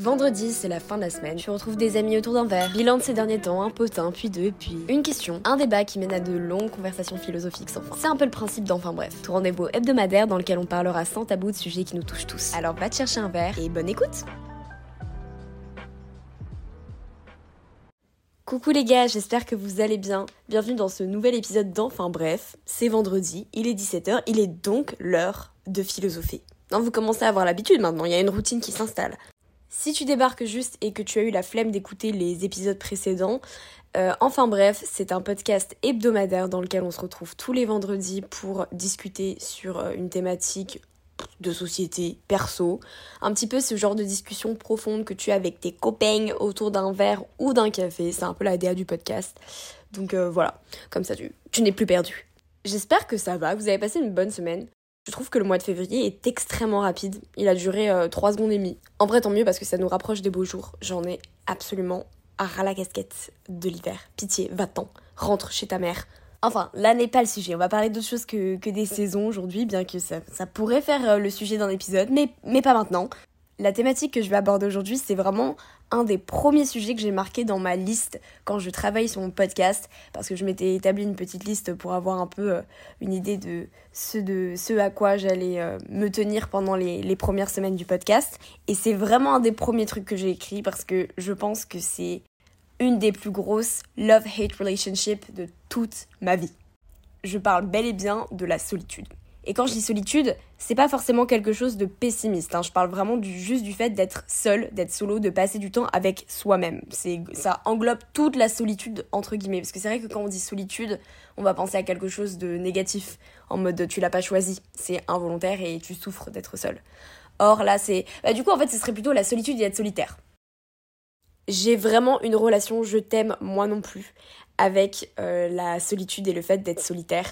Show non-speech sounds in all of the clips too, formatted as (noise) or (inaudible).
Vendredi, c'est la fin de la semaine. Tu retrouves des amis autour d'un verre. Bilan de ces derniers temps, un potin, puis deux, puis une question, un débat qui mène à de longues conversations philosophiques sans fin. C'est un peu le principe d'Enfin Bref, tout rendez-vous hebdomadaire dans lequel on parlera sans tabou de sujets qui nous touchent tous. Alors va te chercher un verre et bonne écoute Coucou les gars, j'espère que vous allez bien. Bienvenue dans ce nouvel épisode d'Enfin Bref. C'est vendredi, il est 17h, il est donc l'heure de philosopher. Non, vous commencez à avoir l'habitude maintenant, il y a une routine qui s'installe. Si tu débarques juste et que tu as eu la flemme d'écouter les épisodes précédents, euh, enfin bref, c'est un podcast hebdomadaire dans lequel on se retrouve tous les vendredis pour discuter sur euh, une thématique de société, perso, un petit peu ce genre de discussion profonde que tu as avec tes copains autour d'un verre ou d'un café, c'est un peu la DA du podcast. Donc euh, voilà, comme ça tu, tu n'es plus perdu. J'espère que ça va, que vous avez passé une bonne semaine. Je trouve que le mois de février est extrêmement rapide. Il a duré 3 secondes et demie. En vrai, tant mieux parce que ça nous rapproche des beaux jours. J'en ai absolument à ras la casquette de l'hiver. Pitié, va-t'en. Rentre chez ta mère. Enfin, là n'est pas le sujet. On va parler d'autre chose que, des saisons aujourd'hui, bien que ça, ça pourrait faire le sujet d'un épisode, mais, mais pas maintenant. La thématique que je vais aborder aujourd'hui, c'est vraiment un des premiers sujets que j'ai marqué dans ma liste quand je travaille sur mon podcast, parce que je m'étais établi une petite liste pour avoir un peu euh, une idée de ce, de ce à quoi j'allais euh, me tenir pendant les, les premières semaines du podcast. Et c'est vraiment un des premiers trucs que j'ai écrit parce que je pense que c'est une des plus grosses love-hate relationships de toute ma vie. Je parle bel et bien de la solitude. Et quand je dis solitude, c'est pas forcément quelque chose de pessimiste. Hein. Je parle vraiment du, juste du fait d'être seul, d'être solo, de passer du temps avec soi-même. Ça englobe toute la solitude, entre guillemets. Parce que c'est vrai que quand on dit solitude, on va penser à quelque chose de négatif. En mode tu l'as pas choisi, c'est involontaire et tu souffres d'être seul. Or là, c'est. Bah, du coup, en fait, ce serait plutôt la solitude et être solitaire. J'ai vraiment une relation je t'aime, moi non plus, avec euh, la solitude et le fait d'être solitaire.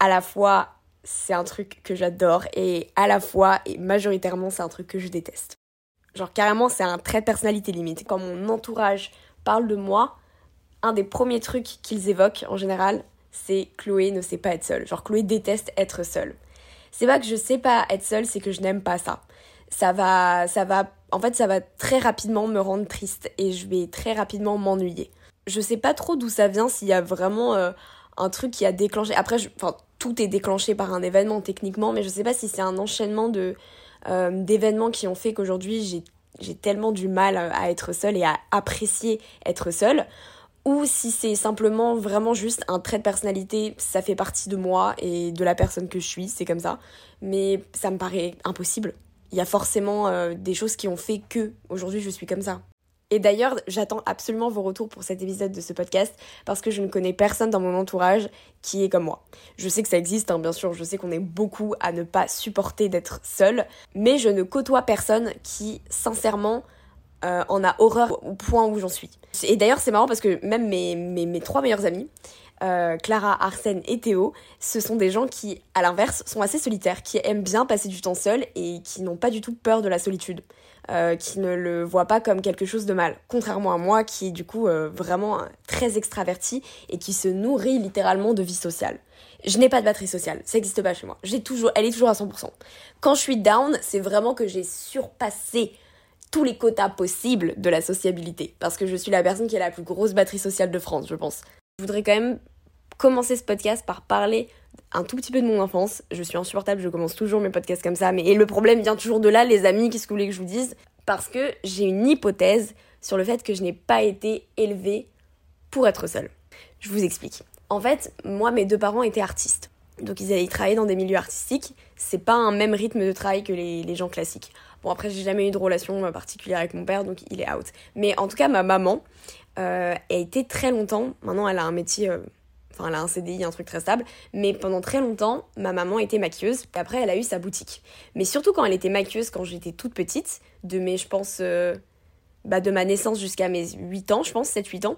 À la fois c'est un truc que j'adore et à la fois et majoritairement c'est un truc que je déteste. Genre carrément c'est un trait de personnalité limite. Quand mon entourage parle de moi, un des premiers trucs qu'ils évoquent en général, c'est Chloé ne sait pas être seule. Genre Chloé déteste être seule. C'est pas que je sais pas être seule, c'est que je n'aime pas ça. Ça va ça va en fait ça va très rapidement me rendre triste et je vais très rapidement m'ennuyer. Je sais pas trop d'où ça vient s'il y a vraiment euh, un truc qui a déclenché. Après, je, enfin, tout est déclenché par un événement techniquement, mais je sais pas si c'est un enchaînement de euh, d'événements qui ont fait qu'aujourd'hui j'ai j'ai tellement du mal à être seule et à apprécier être seule, ou si c'est simplement vraiment juste un trait de personnalité, ça fait partie de moi et de la personne que je suis, c'est comme ça. Mais ça me paraît impossible. Il y a forcément euh, des choses qui ont fait que aujourd'hui je suis comme ça. Et d'ailleurs, j'attends absolument vos retours pour cet épisode de ce podcast parce que je ne connais personne dans mon entourage qui est comme moi. Je sais que ça existe, hein, bien sûr, je sais qu'on est beaucoup à ne pas supporter d'être seul, mais je ne côtoie personne qui, sincèrement, euh, en a horreur au point où j'en suis. Et d'ailleurs, c'est marrant parce que même mes, mes, mes trois meilleurs amis, euh, Clara, Arsène et Théo, ce sont des gens qui, à l'inverse, sont assez solitaires, qui aiment bien passer du temps seul et qui n'ont pas du tout peur de la solitude. Euh, qui ne le voit pas comme quelque chose de mal. Contrairement à moi qui est du coup euh, vraiment très extraverti et qui se nourrit littéralement de vie sociale. Je n'ai pas de batterie sociale, ça n'existe pas chez moi. J'ai toujours, elle est toujours à 100%. Quand je suis down, c'est vraiment que j'ai surpassé tous les quotas possibles de la sociabilité. Parce que je suis la personne qui a la plus grosse batterie sociale de France, je pense. Je voudrais quand même commencer ce podcast par parler un tout petit peu de mon enfance. Je suis insupportable, je commence toujours mes podcasts comme ça. Mais le problème vient toujours de là, les amis, qu'est-ce que vous voulez que je vous dise? Parce que j'ai une hypothèse sur le fait que je n'ai pas été élevée pour être seule. Je vous explique. En fait, moi, mes deux parents étaient artistes. Donc ils allaient travailler dans des milieux artistiques. C'est pas un même rythme de travail que les, gens classiques. Bon, après, j'ai jamais eu de relation particulière avec mon père, donc il est out. Mais en tout cas, ma maman euh, a été très longtemps, maintenant elle a un métier euh, Enfin, elle a un CDI, un truc très stable. Mais pendant très longtemps, ma maman était maquilleuse. Et après, elle a eu sa boutique. Mais surtout quand elle était maquilleuse, quand j'étais toute petite, de mes, je pense, euh, bah, de ma naissance jusqu'à mes 8 ans, je pense, 7-8 ans,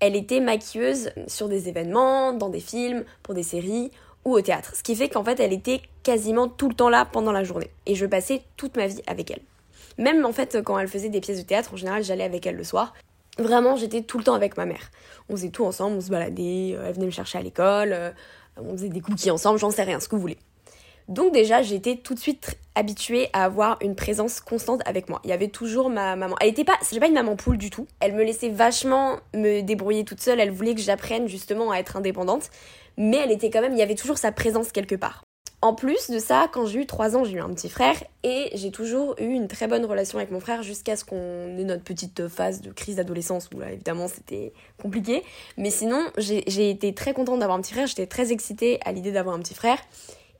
elle était maquilleuse sur des événements, dans des films, pour des séries ou au théâtre. Ce qui fait qu'en fait, elle était quasiment tout le temps là pendant la journée. Et je passais toute ma vie avec elle. Même en fait, quand elle faisait des pièces de théâtre, en général, j'allais avec elle le soir. Vraiment, j'étais tout le temps avec ma mère. On faisait tout ensemble, on se baladait, euh, elle venait me chercher à l'école, euh, on faisait des cookies ensemble, j'en sais rien, ce que vous voulez. Donc déjà, j'étais tout de suite habituée à avoir une présence constante avec moi. Il y avait toujours ma maman. Elle était pas, c'est pas une maman poule du tout. Elle me laissait vachement me débrouiller toute seule. Elle voulait que j'apprenne justement à être indépendante, mais elle était quand même, il y avait toujours sa présence quelque part. En plus de ça, quand j'ai eu 3 ans, j'ai eu un petit frère et j'ai toujours eu une très bonne relation avec mon frère jusqu'à ce qu'on ait notre petite phase de crise d'adolescence où là évidemment c'était compliqué. Mais sinon, j'ai été très contente d'avoir un petit frère, j'étais très excitée à l'idée d'avoir un petit frère.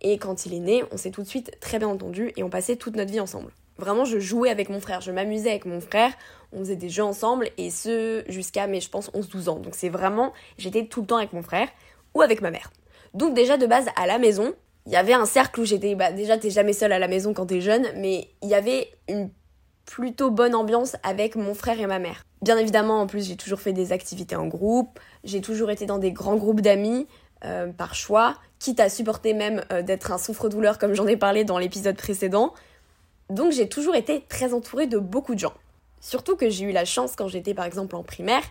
Et quand il est né, on s'est tout de suite très bien entendu et on passait toute notre vie ensemble. Vraiment, je jouais avec mon frère, je m'amusais avec mon frère, on faisait des jeux ensemble et ce jusqu'à, mais je pense, 11-12 ans. Donc c'est vraiment, j'étais tout le temps avec mon frère ou avec ma mère. Donc déjà de base à la maison, il y avait un cercle où j'étais, bah déjà t'es jamais seule à la maison quand t'es jeune, mais il y avait une plutôt bonne ambiance avec mon frère et ma mère. Bien évidemment, en plus, j'ai toujours fait des activités en groupe, j'ai toujours été dans des grands groupes d'amis euh, par choix, quitte à supporter même euh, d'être un souffre-douleur comme j'en ai parlé dans l'épisode précédent. Donc j'ai toujours été très entourée de beaucoup de gens. Surtout que j'ai eu la chance quand j'étais par exemple en primaire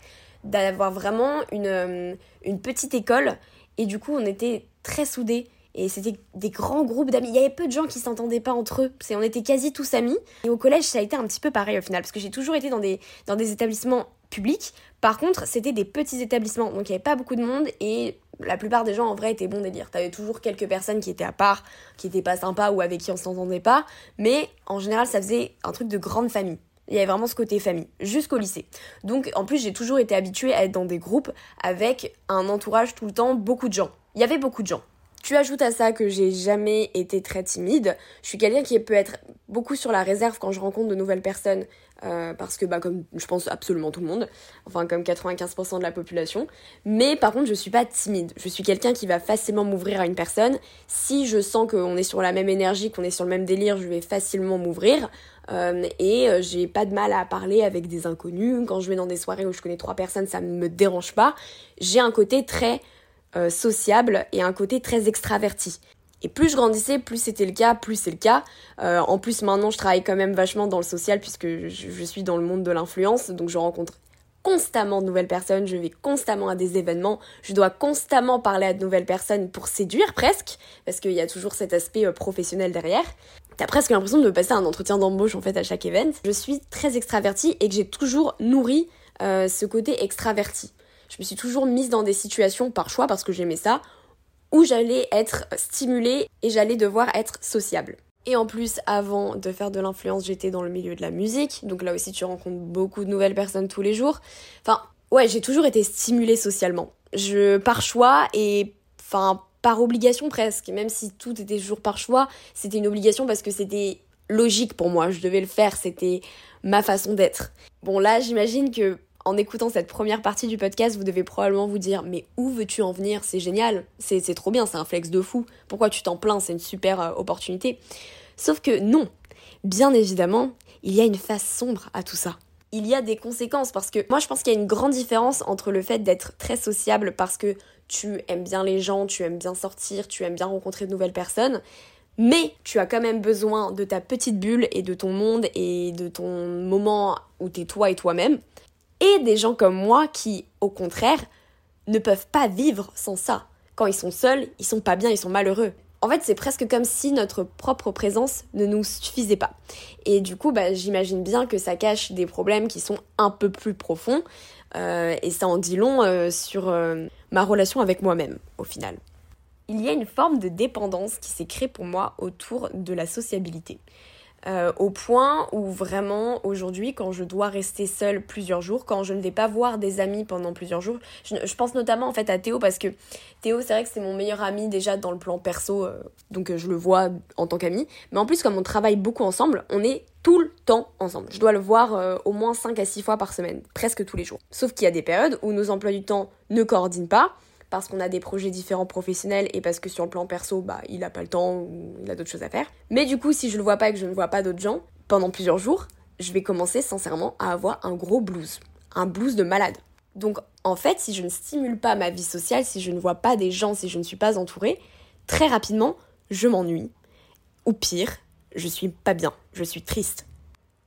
d'avoir vraiment une, euh, une petite école et du coup on était très soudés et c'était des grands groupes d'amis. Il y avait peu de gens qui s'entendaient pas entre eux. C'est, on était quasi tous amis. Et au collège, ça a été un petit peu pareil au final, parce que j'ai toujours été dans des, dans des établissements publics. Par contre, c'était des petits établissements, donc il n'y avait pas beaucoup de monde et la plupart des gens en vrai étaient bons délire. T'avais toujours quelques personnes qui étaient à part, qui étaient pas sympas ou avec qui on s'entendait pas, mais en général, ça faisait un truc de grande famille. Il y avait vraiment ce côté famille, jusqu'au lycée. Donc en plus, j'ai toujours été habituée à être dans des groupes avec un entourage tout le temps, beaucoup de gens. Il y avait beaucoup de gens. Tu ajoutes à ça que j'ai jamais été très timide. Je suis quelqu'un qui peut être beaucoup sur la réserve quand je rencontre de nouvelles personnes, euh, parce que bah comme je pense absolument tout le monde, enfin comme 95% de la population. Mais par contre, je suis pas timide. Je suis quelqu'un qui va facilement m'ouvrir à une personne. Si je sens qu'on est sur la même énergie, qu'on est sur le même délire, je vais facilement m'ouvrir. Euh, et euh, j'ai pas de mal à parler avec des inconnus. Quand je vais dans des soirées où je connais trois personnes, ça me dérange pas. J'ai un côté très euh, sociable et un côté très extraverti. Et plus je grandissais, plus c'était le cas, plus c'est le cas. Euh, en plus, maintenant, je travaille quand même vachement dans le social puisque je, suis dans le monde de l'influence, donc je rencontre constamment de nouvelles personnes, je vais constamment à des événements, je dois constamment parler à de nouvelles personnes pour séduire presque, parce qu'il y a toujours cet aspect euh, professionnel derrière. T'as presque l'impression de passer un entretien d'embauche en fait à chaque event. Je suis très extravertie et que j'ai toujours nourri ce côté extraverti je me suis toujours mise dans des situations par choix parce que j'aimais ça où j'allais être stimulée et j'allais devoir être sociable. Et en plus, avant de faire de l'influence, j'étais dans le milieu de la musique, donc là aussi tu rencontres beaucoup de nouvelles personnes tous les jours. Enfin, ouais, j'ai toujours été stimulée socialement. Par choix et enfin par obligation presque, même si tout était toujours par choix, c'était une obligation parce que c'était logique pour moi, je devais le faire, c'était ma façon d'être. Bon là, j'imagine que en écoutant cette première partie du podcast, vous devez probablement vous dire mais où veux-tu en venir? C'est génial, c'est trop bien, c'est un flex de fou. Pourquoi tu t'en plains? C'est une super euh, opportunité. Sauf que non, bien évidemment, il y a une face sombre à tout ça. Il y a des conséquences parce que moi je pense qu'il y a une grande différence entre le fait d'être très sociable parce que tu aimes bien les gens, tu aimes bien sortir, tu aimes bien rencontrer de nouvelles personnes, mais tu as quand même besoin de ta petite bulle et de ton monde et de ton moment où t'es toi et toi-même et des gens comme moi qui, au contraire, ne peuvent pas vivre sans ça. Quand ils sont seuls, ils sont pas bien, ils sont malheureux. En fait, c'est presque comme si notre propre présence ne nous suffisait pas. Et du coup, bah, j'imagine bien que ça cache des problèmes qui sont un peu plus profonds. Euh, et ça en dit long euh, sur euh, ma relation avec moi-même, au final. Il y a une forme de dépendance qui s'est créée pour moi autour de la sociabilité. Euh, au point où vraiment aujourd'hui quand je dois rester seule plusieurs jours, quand je ne vais pas voir des amis pendant plusieurs jours, je, pense notamment en fait à Théo parce que Théo c'est vrai que c'est mon meilleur ami déjà dans le plan perso, euh, donc euh, je le vois en tant qu'ami, mais en plus comme on travaille beaucoup ensemble, on est tout le temps ensemble. Je dois le voir au moins 5 à 6 fois par semaine, presque tous les jours. Sauf qu'il y a des périodes où nos emplois du temps ne coordinent pas, parce qu'on a des projets différents professionnels et parce que sur le plan perso, bah, il a pas le temps il a d'autres choses à faire. Mais du coup, si je le vois pas et que je ne vois pas d'autres gens pendant plusieurs jours, je vais commencer sincèrement à avoir un gros blues. Un blues de malade. Donc, en fait, si je ne stimule pas ma vie sociale, si je ne vois pas des gens, si je ne suis pas entourée, très rapidement, je m'ennuie. Ou pire, je suis pas bien, je suis triste.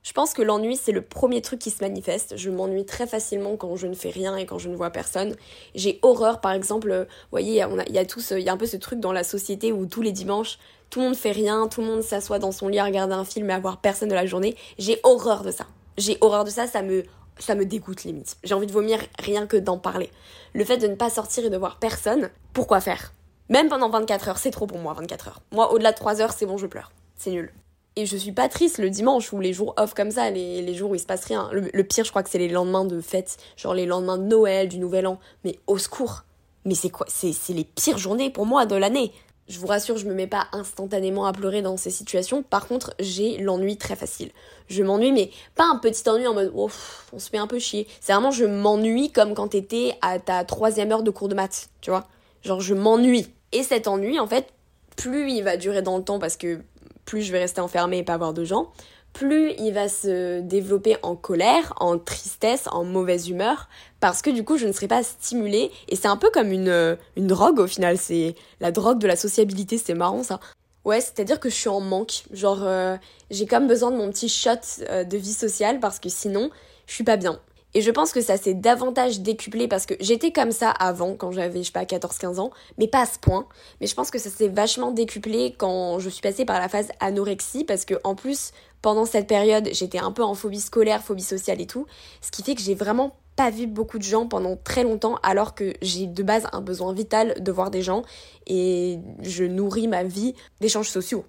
Je pense que l'ennui, c'est le premier truc qui se manifeste. Je m'ennuie très facilement quand je ne fais rien et quand je ne vois personne. J'ai horreur, par exemple, vous voyez, il y, a, tous, il y a un peu ce truc dans la société où tous les dimanches, tout le monde fait rien, tout le monde s'assoit dans son lit à regarder un film et à voir personne de la journée. J'ai horreur de ça. J'ai horreur de ça, ça me ça me dégoûte limite. J'ai envie de vomir rien que d'en parler. Le fait de ne pas sortir et de voir personne, pourquoi faire? Même pendant 24 heures, c'est trop pour moi 24 heures. Moi au-delà de 3 heures, c'est bon, je pleure. C'est nul. Et je suis pas triste le dimanche ou les jours off comme ça, les, les jours où il se passe rien. Le, pire, je crois que c'est les lendemains de fête, genre les lendemains de Noël, du Nouvel An. Mais au secours Mais c'est quoi? C'est les pires journées pour moi de l'année. Je vous rassure, je me mets pas instantanément à pleurer dans ces situations. Par contre, j'ai l'ennui très facile. Je m'ennuie, mais pas un petit ennui en mode oh, on se fait un peu chier. C'est vraiment je m'ennuie comme quand t'étais à ta troisième heure de cours de maths, tu vois. Genre je m'ennuie. Et cet ennui, en fait, plus il va durer dans le temps parce que plus je vais rester enfermée et pas voir de gens, plus il va se développer en colère, en tristesse, en mauvaise humeur, parce que du coup je ne serai pas stimulée, et c'est un peu comme une, euh, une drogue au final, c'est la drogue de la sociabilité, c'est marrant ça. Ouais, c'est-à-dire que je suis en manque, genre euh, j'ai comme besoin de mon petit shot euh, de vie sociale, parce que sinon je suis pas bien. Et je pense que ça s'est davantage décuplé parce que j'étais comme ça avant, quand j'avais, je sais pas, 14-15 ans, mais pas à ce point. Mais je pense que ça s'est vachement décuplé quand je suis passée par la phase anorexie parce que, en plus, pendant cette période, j'étais un peu en phobie scolaire, phobie sociale et tout. Ce qui fait que j'ai vraiment pas vu beaucoup de gens pendant très longtemps alors que j'ai de base un besoin vital de voir des gens et je nourris ma vie d'échanges sociaux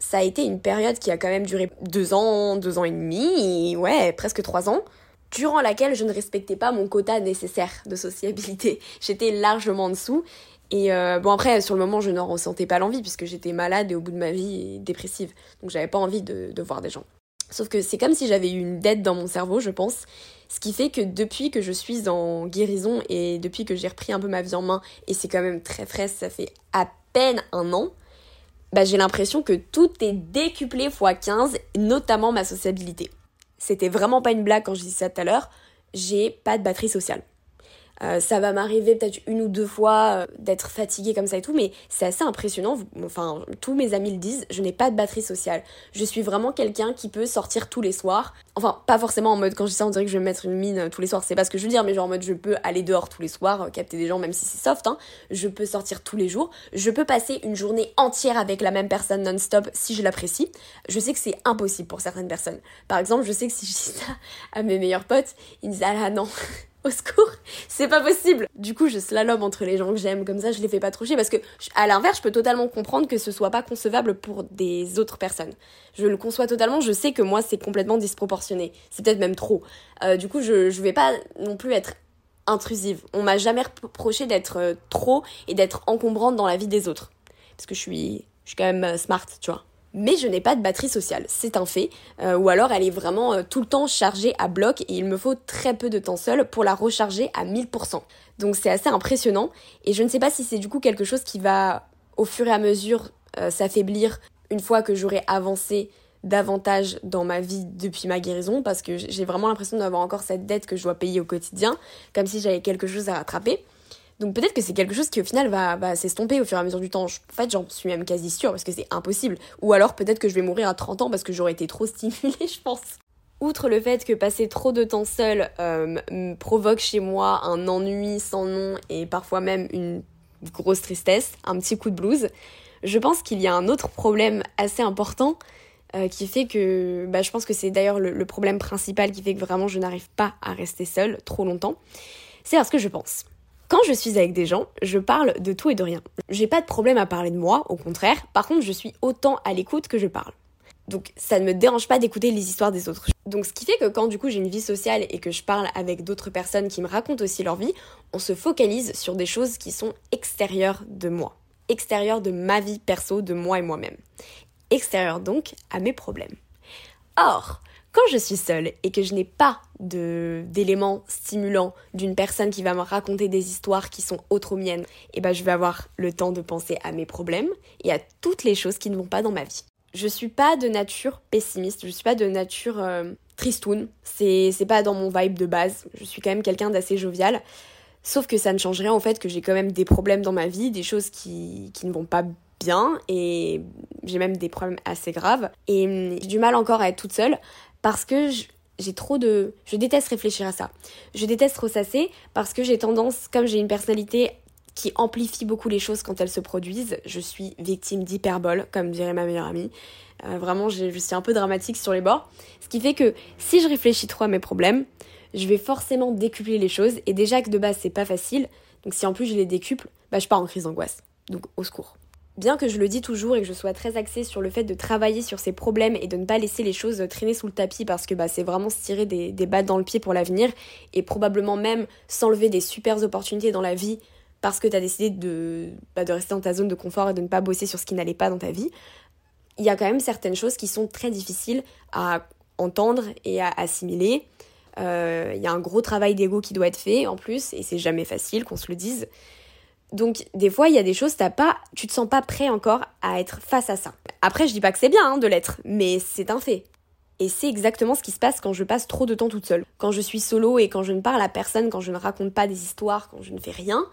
ça a été une période qui a quand même duré deux ans, deux ans et demi, ouais, presque trois ans durant laquelle je ne respectais pas mon quota nécessaire de sociabilité. (laughs) J'étais largement en dessous. Et euh, bon après, sur le moment, je n'en ressentais pas l'envie puisque j'étais malade et au bout de ma vie dépressive. Donc j'avais pas envie de, de voir des gens. Sauf que c'est comme si j'avais eu une dette dans mon cerveau, je pense. Ce qui fait que depuis que je suis en guérison et depuis que j'ai repris un peu ma vie en main, et c'est quand même très frais, ça fait à peine un an, bah j'ai l'impression que tout est décuplé x 15, notamment ma sociabilité. C'était vraiment pas une blague quand je dis ça tout à l'heure. J'ai pas de batterie sociale. Euh, ça va m'arriver peut-être une ou deux fois euh, d'être fatiguée comme ça et tout, mais c'est assez impressionnant. Enfin, tous mes amis le disent, je n'ai pas de batterie sociale. Je suis vraiment quelqu'un qui peut sortir tous les soirs. Enfin, pas forcément en mode, quand je dis ça, on dirait que je vais me mettre une mine euh, tous les soirs. C'est pas ce que je veux dire, mais genre en mode, je peux aller dehors tous les soirs, capter des gens, même si c'est soft. Hein. Je peux sortir tous les jours. Je peux passer une journée entière avec la même personne non-stop si je l'apprécie. Je sais que c'est impossible pour certaines personnes. Par exemple, je sais que si je dis ça à mes meilleurs potes, ils disent, ah là non. Au secours, (laughs) c'est pas possible. Du coup, je slalom entre les gens que j'aime, comme ça je les fais pas trop chier parce que à l'inverse, je peux totalement comprendre que ce soit pas concevable pour des autres personnes. Je le conçois totalement, je sais que moi c'est complètement disproportionné, c'est peut-être même trop. Euh, du coup, je, je vais pas non plus être intrusive. On m'a jamais reproché d'être euh, trop et d'être encombrante dans la vie des autres. Parce que je suis, je suis quand même euh, smart, tu vois mais je n'ai pas de batterie sociale, c'est un fait, euh, ou alors elle est vraiment euh, tout le temps chargée à bloc et il me faut très peu de temps seul pour la recharger à 1000%. Donc c'est assez impressionnant et je ne sais pas si c'est du coup quelque chose qui va au fur et à mesure euh, s'affaiblir une fois que j'aurai avancé davantage dans ma vie depuis ma guérison parce que j'ai vraiment l'impression d'avoir encore cette dette que je dois payer au quotidien, comme si j'avais quelque chose à rattraper. Donc peut-être que c'est quelque chose qui au final va, s'estomper au fur et à mesure du temps. en fait, j'en suis même quasi sûre parce que c'est impossible. Ou alors peut-être que je vais mourir à 30 ans parce que j'aurais été trop (laughs) stimulée, je pense. Outre le fait que passer trop de temps seul euh, provoque chez moi un ennui sans nom et parfois même une grosse tristesse, un petit coup de blues, je pense qu'il y a un autre problème assez important euh, qui fait que, bah, je pense que c'est d'ailleurs le, le problème principal qui fait que vraiment je n'arrive pas à rester seule trop longtemps. C'est parce que je pense. Quand je suis avec des gens, je parle de tout et de rien. J'ai pas de problème à parler de moi, au contraire. Par contre, je suis autant à l'écoute que je parle. Donc ça ne me dérange pas d'écouter les histoires des autres. Donc ce qui fait que quand du coup j'ai une vie sociale et que je parle avec d'autres personnes qui me racontent aussi leur vie, on se focalise sur des choses qui sont extérieures de moi, extérieures de ma vie perso, de moi et moi-même. Extérieures donc à mes problèmes. Or, quand je suis seule et que je n'ai pas d'éléments stimulants d'une personne qui va me raconter des histoires qui sont autres aux miennes, et eh ben je vais avoir le temps de penser à mes problèmes et à toutes les choses qui ne vont pas dans ma vie. Je suis pas de nature pessimiste, je suis pas de nature euh, tristoun, c'est pas dans mon vibe de base, je suis quand même quelqu'un d'assez jovial. Sauf que ça ne change rien au fait que j'ai quand même des problèmes dans ma vie, des choses qui, qui ne vont pas bien et j'ai même des problèmes assez graves. Et hum, j'ai du mal encore à être toute seule parce que j'ai trop de... Je déteste réfléchir à ça. Je déteste ressasser parce que j'ai tendance, comme j'ai une personnalité qui amplifie beaucoup les choses quand elles se produisent. Je suis victime d'hyperbole, comme dirait ma meilleure amie. Euh, vraiment, je suis un peu dramatique sur les bords. Ce qui fait que si je réfléchis trop à mes problèmes, je vais forcément décupler les choses. Et déjà que de base, c'est pas facile. Donc si en plus je les décuple, bah, je pars en crise d'angoisse. Donc au secours. Bien que je le dis toujours et que je sois très axée sur le fait de travailler sur ces problèmes et de ne pas laisser les choses traîner sous le tapis parce que bah, c'est vraiment se tirer des, des battes dans le pied pour l'avenir et probablement même s'enlever des super opportunités dans la vie parce que tu as décidé de, bah, de rester dans ta zone de confort et de ne pas bosser sur ce qui n'allait pas dans ta vie, il y a quand même certaines choses qui sont très difficiles à entendre et à assimiler. Euh, il y a un gros travail d'ego qui doit être fait en plus, et c'est jamais facile qu'on se le dise. Donc des fois, il y a des choses, t'as pas, tu te sens pas prêt encore à être face à ça. Après, je dis pas que c'est bien hein, de l'être, mais c'est un fait. Et c'est exactement ce qui se passe quand je passe trop de temps toute seule. Quand je suis solo et quand je ne parle à personne, quand je ne raconte pas des histoires, quand je ne fais rien,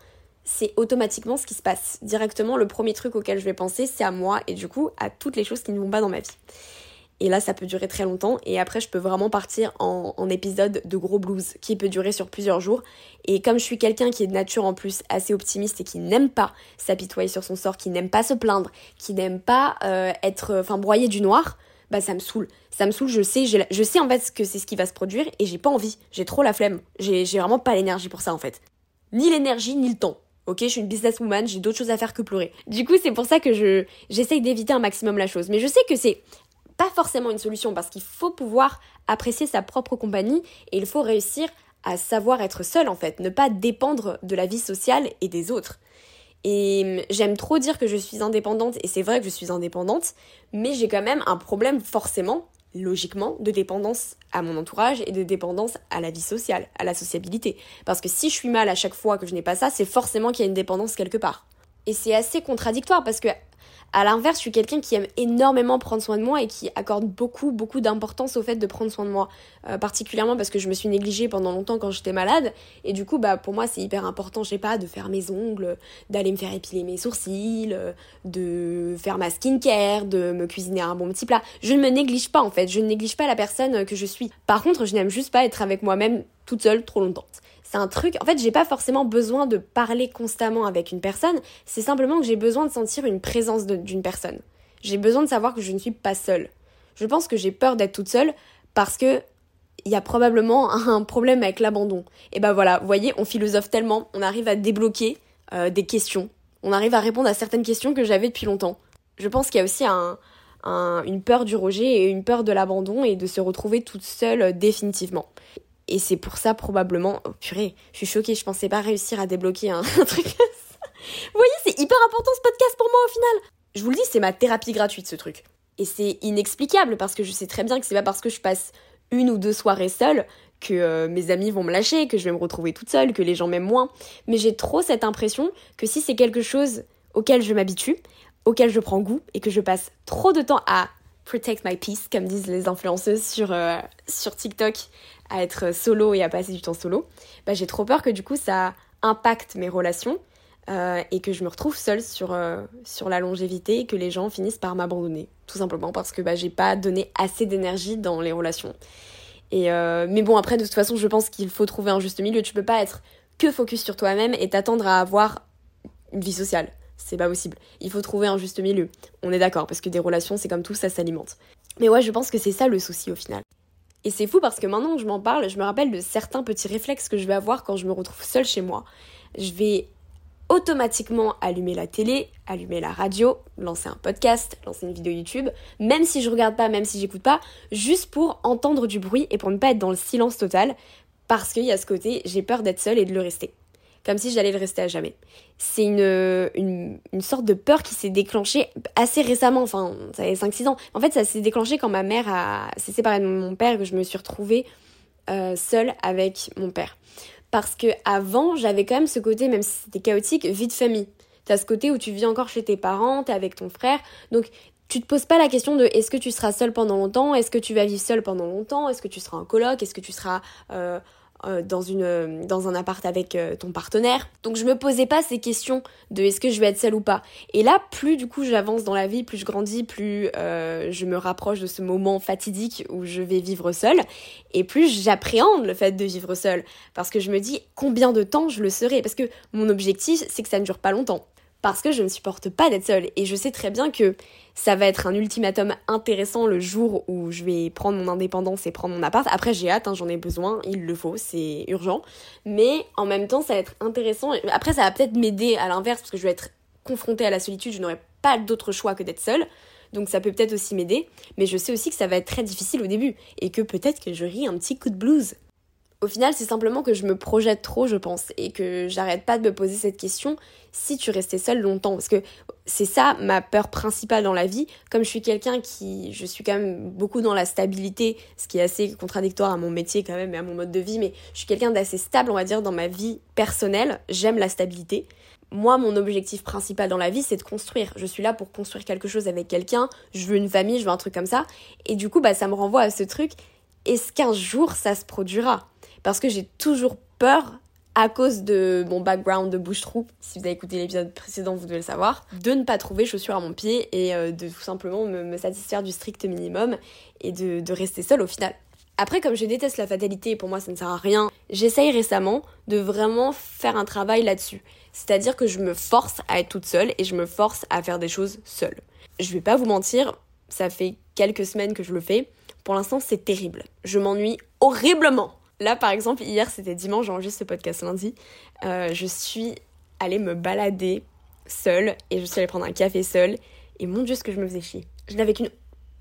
c'est automatiquement ce qui se passe. Directement, le premier truc auquel je vais penser, c'est à moi et du coup à toutes les choses qui ne vont pas dans ma vie. Et là, ça peut durer très longtemps. Et après, je peux vraiment partir en, épisode de gros blues qui peut durer sur plusieurs jours. Et comme je suis quelqu'un qui est de nature en plus assez optimiste et qui n'aime pas s'apitoyer sur son sort, qui n'aime pas se plaindre, qui n'aime pas euh, être, enfin, broyé du noir, bah ça me saoule. Ça me saoule, je sais, je sais en fait que c'est ce qui va se produire et j'ai pas envie. J'ai trop la flemme. J'ai vraiment pas l'énergie pour ça en fait. Ni l'énergie, ni le temps. Ok, je suis une businesswoman, j'ai d'autres choses à faire que pleurer. Du coup, c'est pour ça que je j'essaye d'éviter un maximum la chose. Mais je sais que c'est pas forcément une solution parce qu'il faut pouvoir apprécier sa propre compagnie et il faut réussir à savoir être seul en fait, ne pas dépendre de la vie sociale et des autres. Et hum, j'aime trop dire que je suis indépendante et c'est vrai que je suis indépendante, mais j'ai quand même un problème forcément logiquement, de dépendance à mon entourage et de dépendance à la vie sociale, à la sociabilité. Parce que si je suis mal à chaque fois que je n'ai pas ça, c'est forcément qu'il y a une dépendance quelque part. Et c'est assez contradictoire parce que à l'inverse, je suis quelqu'un qui aime énormément prendre soin de moi et qui accorde beaucoup, beaucoup d'importance au fait de prendre soin de moi. Euh, particulièrement parce que je me suis négligée pendant longtemps quand j'étais malade. Et du coup, bah, pour moi, c'est hyper important, je sais pas, de faire mes ongles, d'aller me faire épiler mes sourcils, de faire ma skincare, de me cuisiner un bon petit plat. Je ne me néglige pas en fait, je ne néglige pas la personne que je suis. Par contre, je n'aime juste pas être avec moi-même toute seule trop longtemps c'est un truc. En fait, j'ai pas forcément besoin de parler constamment avec une personne. C'est simplement que j'ai besoin de sentir une présence d'une personne. J'ai besoin de savoir que je ne suis pas seule. Je pense que j'ai peur d'être toute seule parce que il y a probablement (laughs) un problème avec l'abandon. Et ben voilà, vous voyez, on philosophe tellement, on arrive à débloquer euh, des questions. On arrive à répondre à certaines questions que j'avais depuis longtemps. Je pense qu'il y a aussi un, une peur du rejet et une peur de l'abandon et de se retrouver toute seule euh, définitivement. Et c'est pour ça probablement, oh purée, je suis choquée, je pensais pas réussir à débloquer un, (laughs) truc. vous voyez, c'est hyper important ce podcast pour moi au final. Je vous le dis, c'est ma thérapie gratuite ce truc. Et c'est inexplicable parce que je sais très bien que c'est pas parce que je passe une ou deux soirées seule que euh, mes amis vont me lâcher, que je vais me retrouver toute seule, que les gens m'aiment moins. Mais j'ai trop cette impression que si c'est quelque chose auquel je m'habitue, auquel je prends goût et que je passe trop de temps à protect my peace, comme disent les influenceuses sur, euh, sur TikTok, à être solo et à passer du temps solo, bah, j'ai trop peur que du coup ça impacte mes relations euh, et que je me retrouve seule sur, euh, sur la longévité et que les gens finissent par m'abandonner. Tout simplement parce que bah, j'ai pas donné assez d'énergie dans les relations. Et euh, mais bon, après, de toute façon, je pense qu'il faut trouver un juste milieu. Tu peux pas être que focus sur toi-même et t'attendre à avoir une vie sociale. C'est pas possible. Il faut trouver un juste milieu. On est d'accord, parce que des relations, c'est comme tout, ça s'alimente. Mais ouais, je pense que c'est ça le souci au final. Et c'est fou parce que maintenant que je m'en parle, je me rappelle de certains petits réflexes que je vais avoir quand je me retrouve seule chez moi. Je vais automatiquement allumer la télé, allumer la radio, lancer un podcast, lancer une vidéo YouTube, même si je regarde pas, même si j'écoute pas, juste pour entendre du bruit et pour ne pas être dans le silence total, parce qu'il y a ce côté, j'ai peur d'être seule et de le rester comme si j'allais le rester à jamais. C'est une, une, sorte de peur qui s'est déclenchée assez récemment, enfin, ça fait 5-6 ans. En fait, ça s'est déclenché quand ma mère s'est séparée de mon père et que je me suis retrouvée euh, seule avec mon père. Parce que avant, j'avais quand même ce côté, même si c'était chaotique, vie de famille. T'as ce côté où tu vis encore chez tes parents, t'es avec ton frère, donc tu te poses pas la question de est-ce que tu seras seule pendant longtemps, est-ce que tu vas vivre seule pendant longtemps, est-ce que tu seras en coloc, est-ce que tu seras euh, euh, dans, une, dans un appart avec euh, ton partenaire. Donc je me posais pas ces questions de est-ce que je vais être seule ou pas. Et là, plus du coup j'avance dans la vie, plus je grandis, plus euh, je me rapproche de ce moment fatidique où je vais vivre seule, et plus j'appréhende le fait de vivre seule. Parce que je me dis combien de temps je le serai? Parce que mon objectif, c'est que ça ne dure pas longtemps parce que je ne supporte pas d'être seule. Et je sais très bien que ça va être un ultimatum intéressant le jour où je vais prendre mon indépendance et prendre mon appart. Après, j'ai hâte, hein, j'en ai besoin, il le faut, c'est urgent. Mais en même temps, ça va être intéressant. Après, ça va peut-être m'aider à l'inverse, parce que je vais être confrontée à la solitude, je n'aurai pas d'autre choix que d'être seule. Donc ça peut peut-être aussi m'aider, mais je sais aussi que ça va être très difficile au début et que peut-être que je ris un petit coup de blues. Au final, c'est simplement que je me projette trop, je pense, et que j'arrête pas de me poser cette question si tu restais seule longtemps. Parce que c'est ça ma peur principale dans la vie. Comme je suis quelqu'un qui. Je suis quand même beaucoup dans la stabilité, ce qui est assez contradictoire à mon métier quand même et à mon mode de vie, mais je suis quelqu'un d'assez stable, on va dire, dans ma vie personnelle. J'aime la stabilité. Moi, mon objectif principal dans la vie, c'est de construire. Je suis là pour construire quelque chose avec quelqu'un. Je veux une famille, je veux un truc comme ça. Et du coup, bah, ça me renvoie à ce truc. Est-ce qu'un jour ça se produira? Parce que j'ai toujours peur à cause de mon background de bouche-trou, si vous avez écouté l'épisode précédent, vous devez le savoir, de ne pas trouver chaussures à mon pied et euh, de tout simplement me, satisfaire du strict minimum et de, de rester seule au final. Après, comme je déteste la fatalité, pour moi ça ne sert à rien, j'essaye récemment de vraiment faire un travail là-dessus. C'est-à-dire que je me force à être toute seule et je me force à faire des choses seule. Je vais pas vous mentir, ça fait quelques semaines que je le fais. Pour l'instant, c'est terrible. Je m'ennuie horriblement. Là, par exemple, hier, c'était dimanche, j'enregistre ce podcast lundi. Euh, je suis allée me balader seule et je suis allée prendre un café seule. Et mon Dieu, ce que je me faisais chier. Je n'avais qu'une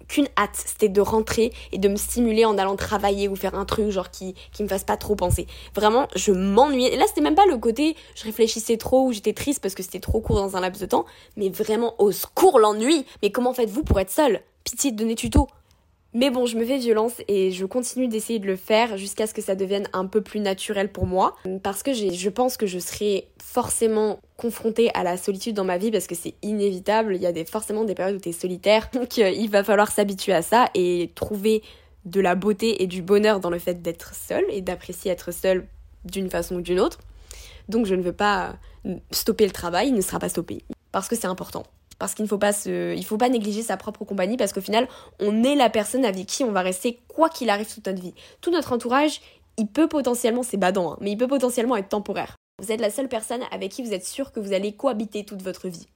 qu'une hâte, c'était de rentrer et de me stimuler en allant travailler ou faire un truc genre qui, qui me fasse pas trop penser. Vraiment, je m'ennuyais. Et là, c'était même pas le côté je réfléchissais trop ou j'étais triste parce que c'était trop court dans un laps de temps, mais vraiment au secours l'ennui. Mais comment faites-vous pour être seule? Pitié de donner tuto. Mais bon, je me fais violence et je continue d'essayer de le faire jusqu'à ce que ça devienne un peu plus naturel pour moi. Parce que je pense que je serai forcément confrontée à la solitude dans ma vie parce que c'est inévitable. Il y a des, forcément des périodes où tu es solitaire. (laughs) Donc euh, il va falloir s'habituer à ça et trouver de la beauté et du bonheur dans le fait d'être seul et d'apprécier être seul d'une façon ou d'une autre. Donc je ne veux pas stopper le travail, il ne sera pas stoppé. Parce que c'est important parce qu'il ne faut pas se, il faut pas négliger sa propre compagnie parce qu'au final, on est la personne avec qui on va rester quoi qu'il arrive toute notre vie. Tout notre entourage, il peut potentiellement, c'est badant, hein, mais il peut potentiellement être temporaire. Vous êtes la seule personne avec qui vous êtes sûr que vous allez cohabiter toute votre vie.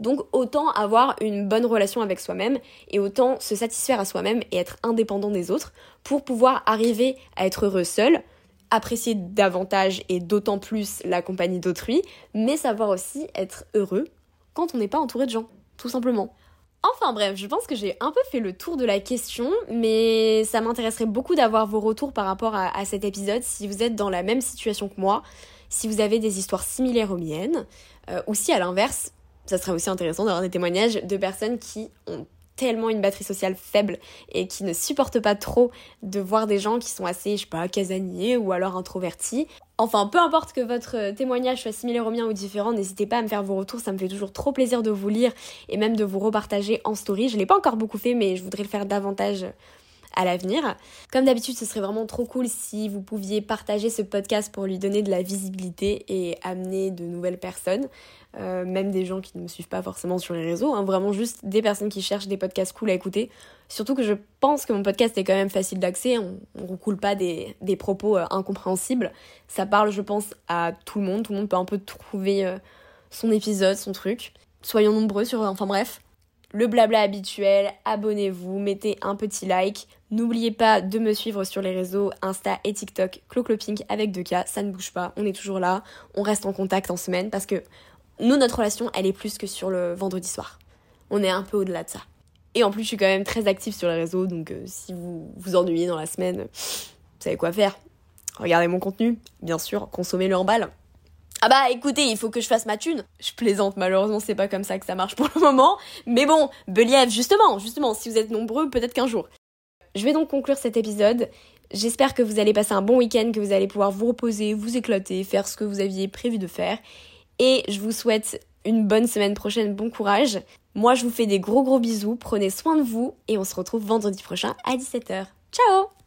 Donc autant avoir une bonne relation avec soi-même et autant se satisfaire à soi-même et être indépendant des autres pour pouvoir arriver à être heureux seul, apprécier davantage et d'autant plus la compagnie d'autrui, mais savoir aussi être heureux quand on n'est pas entouré de gens, tout simplement. Enfin bref, je pense que j'ai un peu fait le tour de la question, mais ça m'intéresserait beaucoup d'avoir vos retours par rapport à, cet épisode, si vous êtes dans la même situation que moi, si vous avez des histoires similaires aux miennes, euh, ou si à l'inverse, ça serait aussi intéressant d'avoir des témoignages de personnes qui ont tellement une batterie sociale faible et qui ne supportent pas trop de voir des gens qui sont assez, je sais pas, casaniers ou alors introvertis. Enfin, peu importe que votre témoignage soit similaire au mien ou différent, n'hésitez pas à me faire vos retours, ça me fait toujours trop plaisir de vous lire et même de vous repartager en story. Je l'ai pas encore beaucoup fait, mais je voudrais le faire davantage à l'avenir. Comme d'habitude, ce serait vraiment trop cool si vous pouviez partager ce podcast pour lui donner de la visibilité et amener de nouvelles personnes. Euh, même des gens qui ne me suivent pas forcément sur les réseaux, hein, vraiment juste des personnes qui cherchent des podcasts cool à écouter. Surtout que je pense que mon podcast est quand même facile d'accès, on ne recoule pas des, des propos euh, incompréhensibles. Ça parle, je pense, à tout le monde, tout le monde peut un peu trouver euh, son épisode, son truc. Soyons nombreux sur... Enfin bref, le blabla habituel, abonnez-vous, mettez un petit like. N'oubliez pas de me suivre sur les réseaux Insta et TikTok, Cloclopink avec 2K, ça ne bouge pas, on est toujours là, on reste en contact en semaine parce que nous, notre relation, elle est plus que sur le vendredi soir. On est un peu au-delà de ça. Et en plus, je suis quand même très active sur les réseaux, donc euh, si vous vous ennuyez dans la semaine, vous savez quoi faire. Regardez mon contenu, bien sûr, consommez-le en balle. Ah bah écoutez, il faut que je fasse ma thune. Je plaisante, malheureusement, c'est pas comme ça que ça marche pour le moment. Mais bon, Believ, justement, justement, si vous êtes nombreux, peut-être qu'un jour. Je vais donc conclure cet épisode. J'espère que vous allez passer un bon week-end, que vous allez pouvoir vous reposer, vous éclater, faire ce que vous aviez prévu de faire. Et je vous souhaite une bonne semaine prochaine, bon courage. Moi, je vous fais des gros gros bisous, prenez soin de vous et on se retrouve vendredi prochain à 17h. Ciao